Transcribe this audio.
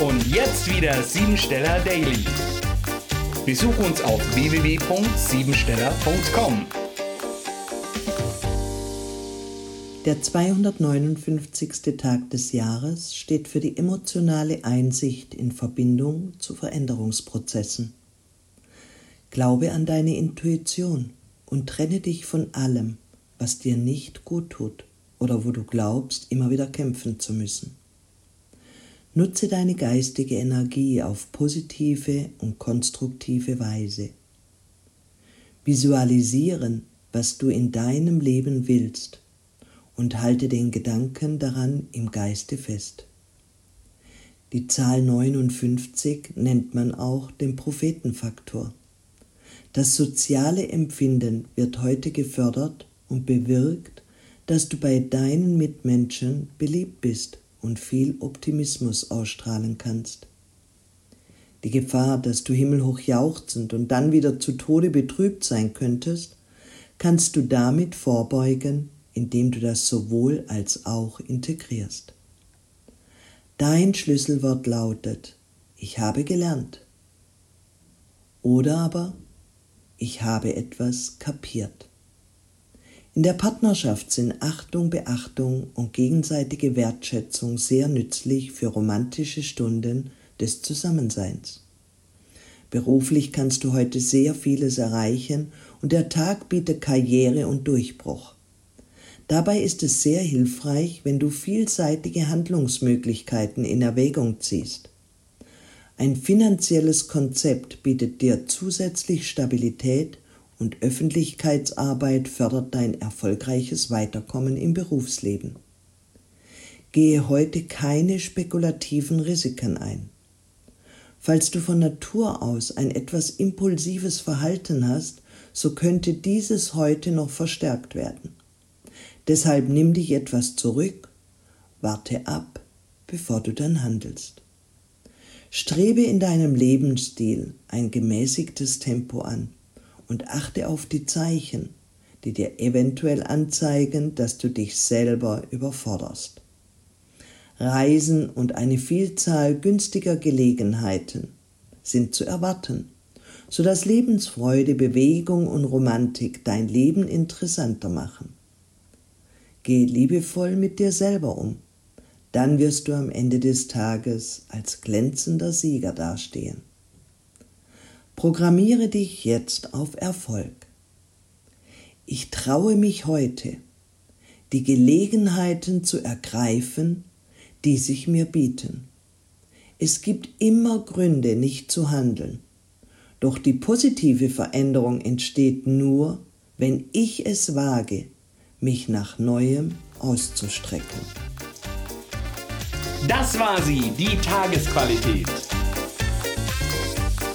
Und jetzt wieder Siebensteller Daily. Besuch uns auf www.siebensteller.com. Der 259. Tag des Jahres steht für die emotionale Einsicht in Verbindung zu Veränderungsprozessen. Glaube an deine Intuition und trenne dich von allem, was dir nicht gut tut oder wo du glaubst, immer wieder kämpfen zu müssen. Nutze deine geistige Energie auf positive und konstruktive Weise. Visualisieren, was du in deinem Leben willst und halte den Gedanken daran im Geiste fest. Die Zahl 59 nennt man auch den Prophetenfaktor. Das soziale Empfinden wird heute gefördert und bewirkt, dass du bei deinen Mitmenschen beliebt bist und viel Optimismus ausstrahlen kannst. Die Gefahr, dass du himmelhoch jauchzend und dann wieder zu Tode betrübt sein könntest, kannst du damit vorbeugen, indem du das sowohl als auch integrierst. Dein Schlüsselwort lautet, ich habe gelernt. Oder aber, ich habe etwas kapiert. In der Partnerschaft sind Achtung, Beachtung und gegenseitige Wertschätzung sehr nützlich für romantische Stunden des Zusammenseins. Beruflich kannst du heute sehr vieles erreichen und der Tag bietet Karriere und Durchbruch. Dabei ist es sehr hilfreich, wenn du vielseitige Handlungsmöglichkeiten in Erwägung ziehst. Ein finanzielles Konzept bietet dir zusätzlich Stabilität und Öffentlichkeitsarbeit fördert dein erfolgreiches Weiterkommen im Berufsleben. Gehe heute keine spekulativen Risiken ein. Falls du von Natur aus ein etwas impulsives Verhalten hast, so könnte dieses heute noch verstärkt werden. Deshalb nimm dich etwas zurück, warte ab, bevor du dann handelst. Strebe in deinem Lebensstil ein gemäßigtes Tempo an und achte auf die Zeichen, die dir eventuell anzeigen, dass du dich selber überforderst. Reisen und eine Vielzahl günstiger Gelegenheiten sind zu erwarten, so dass Lebensfreude, Bewegung und Romantik dein Leben interessanter machen. Geh liebevoll mit dir selber um, dann wirst du am Ende des Tages als glänzender Sieger dastehen. Programmiere dich jetzt auf Erfolg. Ich traue mich heute, die Gelegenheiten zu ergreifen, die sich mir bieten. Es gibt immer Gründe, nicht zu handeln. Doch die positive Veränderung entsteht nur, wenn ich es wage, mich nach Neuem auszustrecken. Das war sie, die Tagesqualität.